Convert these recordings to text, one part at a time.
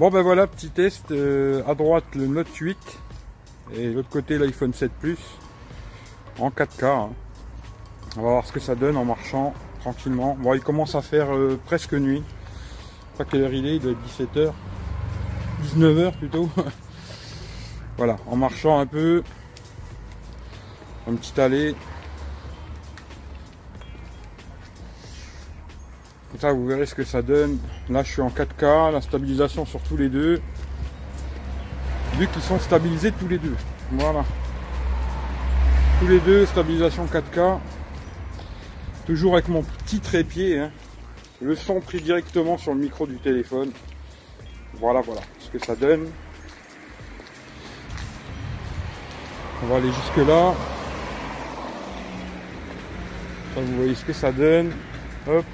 Bon ben voilà, petit test. euh, à droite le Note 8 et l'autre côté l'iPhone 7 Plus en 4K. hein. On va voir ce que ça donne en marchant tranquillement. Bon, il commence à faire euh, presque nuit. Pas quelle heure il est, il doit être 17h. 19h plutôt. voilà, en marchant un peu. Une petite allée. Vous verrez ce que ça donne. Là, je suis en 4K, la stabilisation sur tous les deux. Vu qu'ils sont stabilisés tous les deux. Voilà. Tous les deux, stabilisation 4K. Toujours avec mon petit trépied. hein. Le son pris directement sur le micro du téléphone. Voilà, voilà ce que ça donne. On va aller jusque là. Vous voyez ce que ça donne. Hop.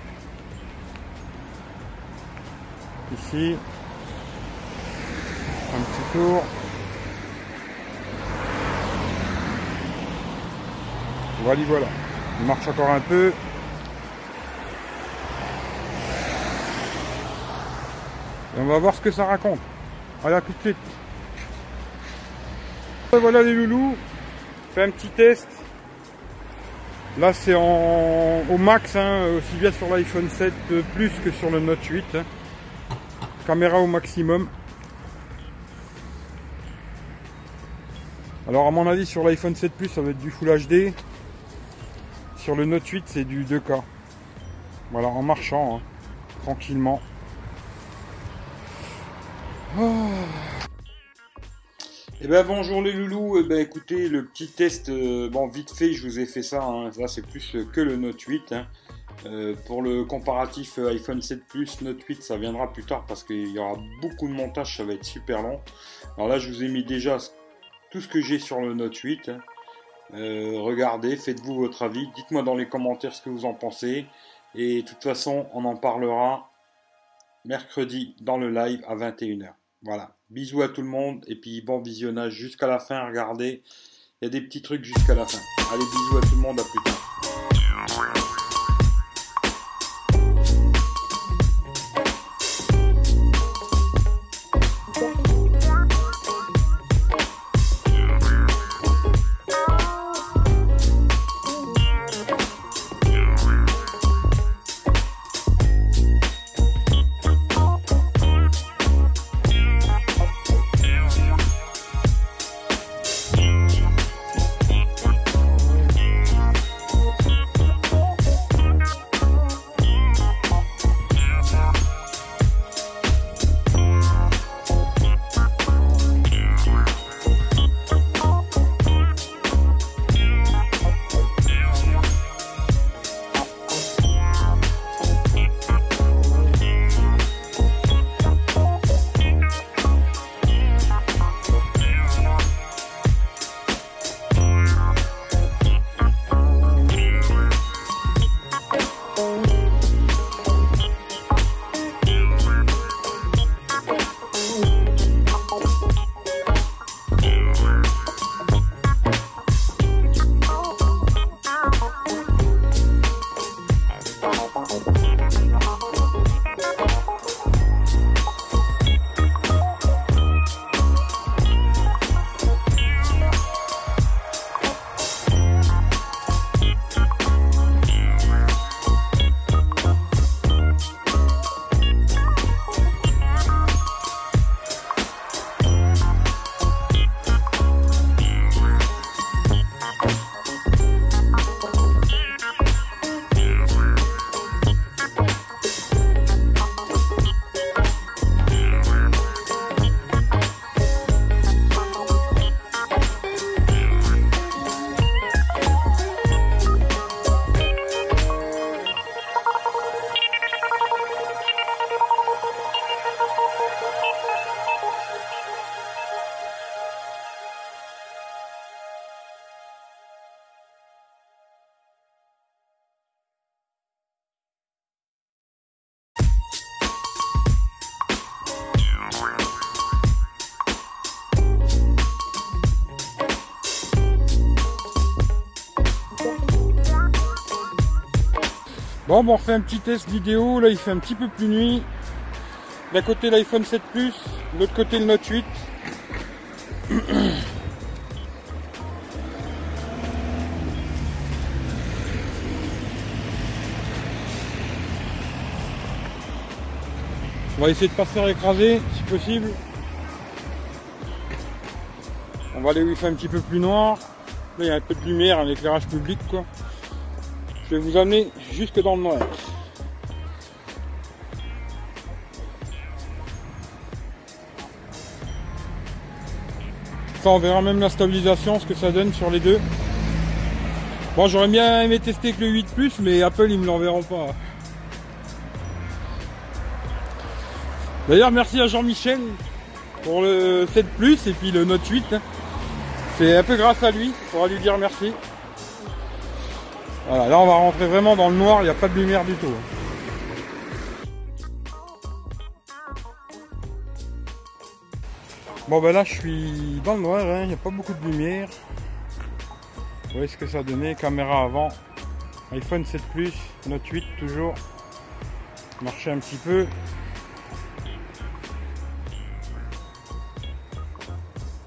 Ici. Un petit tour. Voilà, voilà. Il marche encore un peu. Et on va voir ce que ça raconte. Allez, à tout de suite. Voilà les loulous. Fait un petit test. Là, c'est au max, hein, aussi bien sur l'iPhone 7 Plus que sur le Note 8. hein. Caméra au maximum. Alors, à mon avis, sur l'iPhone 7 Plus, ça va être du Full HD. Sur le Note 8, c'est du 2K. Voilà, en marchant, hein, tranquillement. Eh ben bonjour les loulous, eh ben écoutez le petit test, euh, bon vite fait je vous ai fait ça, hein. là c'est plus que le Note 8. hein. Euh, pour le comparatif euh, iPhone 7 Plus, Note 8 ça viendra plus tard parce qu'il y aura beaucoup de montage, ça va être super long. Alors là je vous ai mis déjà tout ce que j'ai sur le Note 8. hein. Euh, regardez, faites-vous votre avis, dites-moi dans les commentaires ce que vous en pensez. Et de toute façon on en parlera mercredi dans le live à 21h. Voilà. Bisous à tout le monde et puis bon visionnage jusqu'à la fin. Regardez, il y a des petits trucs jusqu'à la fin. Allez, bisous à tout le monde, à plus tard. Bon, bon, on refait un petit test vidéo. Là, il fait un petit peu plus nuit. D'un côté l'iPhone 7 Plus, de l'autre côté le Note 8. On va essayer de pas se faire écraser si possible. On va aller où il fait un petit peu plus noir. Là il y a un peu de lumière, un éclairage public quoi. Je vais vous amener jusque dans le noir. Ça on verra même la stabilisation, ce que ça donne sur les deux. Bon j'aurais bien aimé tester que le 8 Plus mais Apple ils me l'enverront pas. D'ailleurs, merci à Jean-Michel pour le 7 Plus et puis le Note 8. Hein. C'est un peu grâce à lui, faudra lui dire merci. Là on va rentrer vraiment dans le noir, il n'y a pas de lumière du tout. Bon ben là je suis dans le noir, hein. il n'y a pas beaucoup de lumière. Vous voyez ce que ça donnait, caméra avant, iPhone 7 Plus, Note 8 toujours. Marcher un petit peu.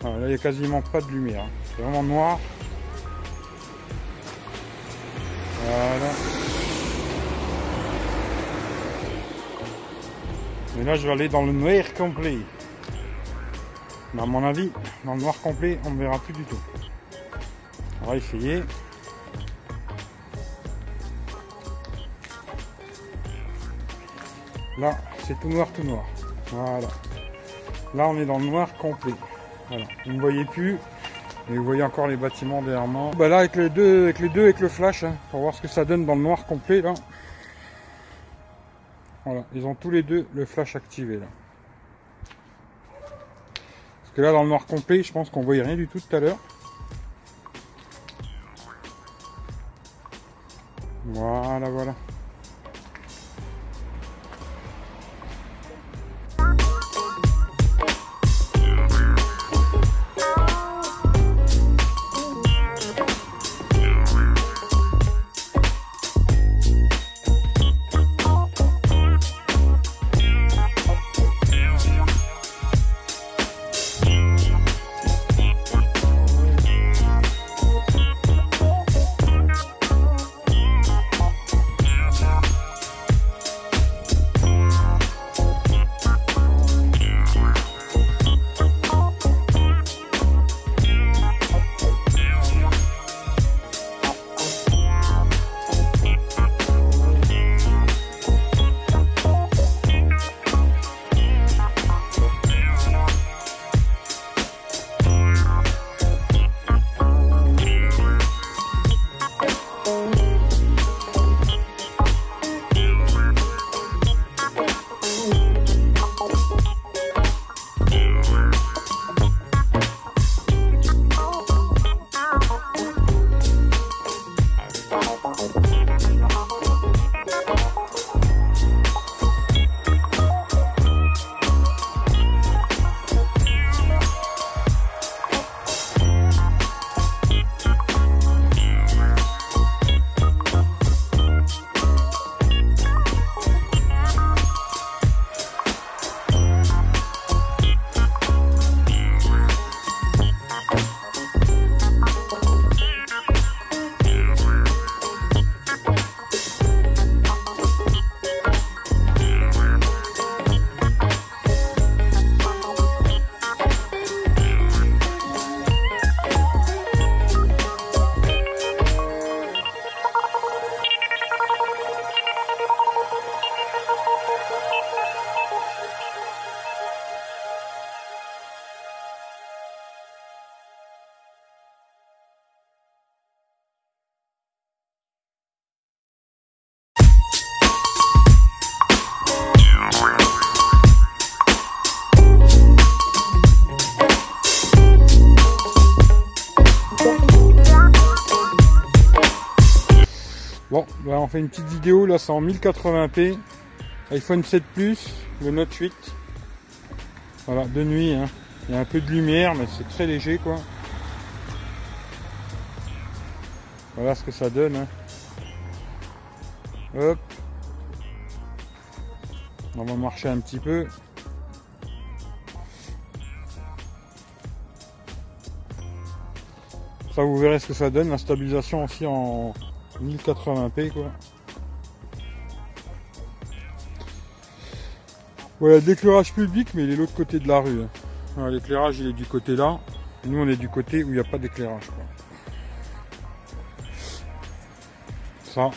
là, il n'y a quasiment pas de lumière. Hein. C'est vraiment noir. Voilà. Et là, je vais aller dans le noir complet. Mais à mon avis, dans le noir complet, on ne verra plus du tout. On va essayer. Là, c'est tout noir, tout noir. Voilà. Là, on est dans le noir complet. Voilà. Vous ne voyez plus. Et vous voyez encore les bâtiments derrière moi. Bah là avec les deux, avec les deux, le flash, hein, pour voir ce que ça donne dans le noir complet là. Voilà, ils ont tous les deux le flash activé là. Parce que là dans le noir complet, je pense qu'on voyait rien du tout tout à l'heure. Voilà, voilà. fait une petite vidéo, là c'est en 1080p, iPhone 7 Plus, le Note 8, voilà, de nuit, hein. il y a un peu de lumière, mais c'est très léger quoi. Voilà ce que ça donne. Hein. Hop. On va marcher un petit peu. Ça, vous verrez ce que ça donne, la stabilisation aussi en, 1080p, quoi. Voilà, l'éclairage public, mais il est l'autre côté de la rue. Hein. L'éclairage, il est du côté là. Nous, on est du côté où il n'y a pas d'éclairage. Ça.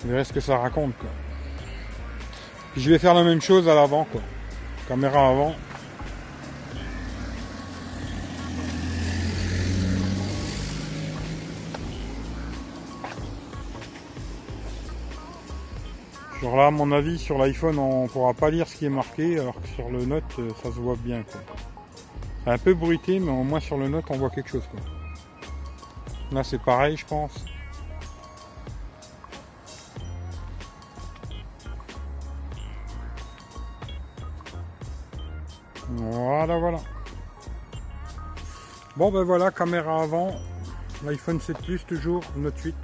Vous verrez ce que ça raconte. Quoi. je vais faire la même chose à l'avant. quoi. Caméra avant. Sur là, à mon avis, sur l'iPhone, on pourra pas lire ce qui est marqué, alors que sur le Note, euh, ça se voit bien. C'est un peu bruité, mais au moins sur le Note, on voit quelque chose. Là, c'est pareil, je pense. Voilà, voilà. Bon, ben voilà, caméra avant. L'iPhone 7 Plus, toujours, Note 8.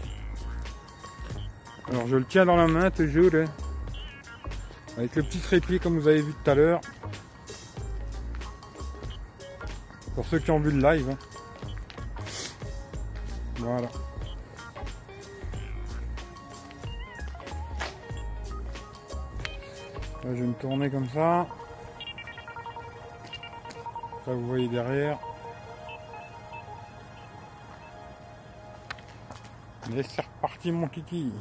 Alors je le tiens dans la main toujours. Hein. Avec le petit trépied comme vous avez vu tout à l'heure. Pour ceux qui ont vu le live. Hein. Voilà. Là je vais me tourner comme ça. Ça vous voyez derrière. Et c'est reparti mon kiki.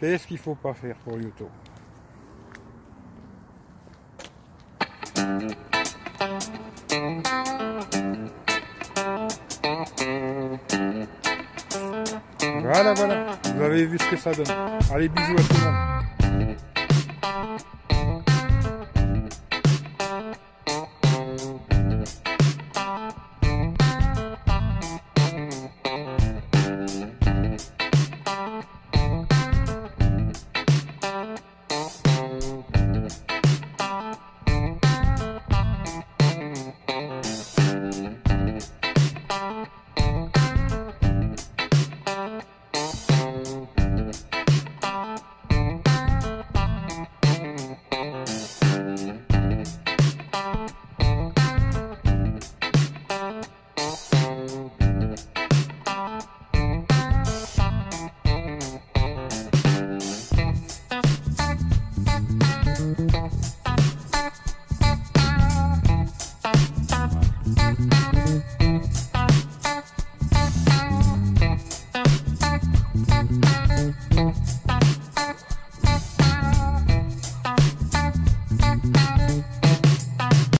Qu'est-ce qu'il faut pas faire pour YouTube? Voilà, voilà. Vous avez vu ce que ça donne. Allez, bisous à tout le monde.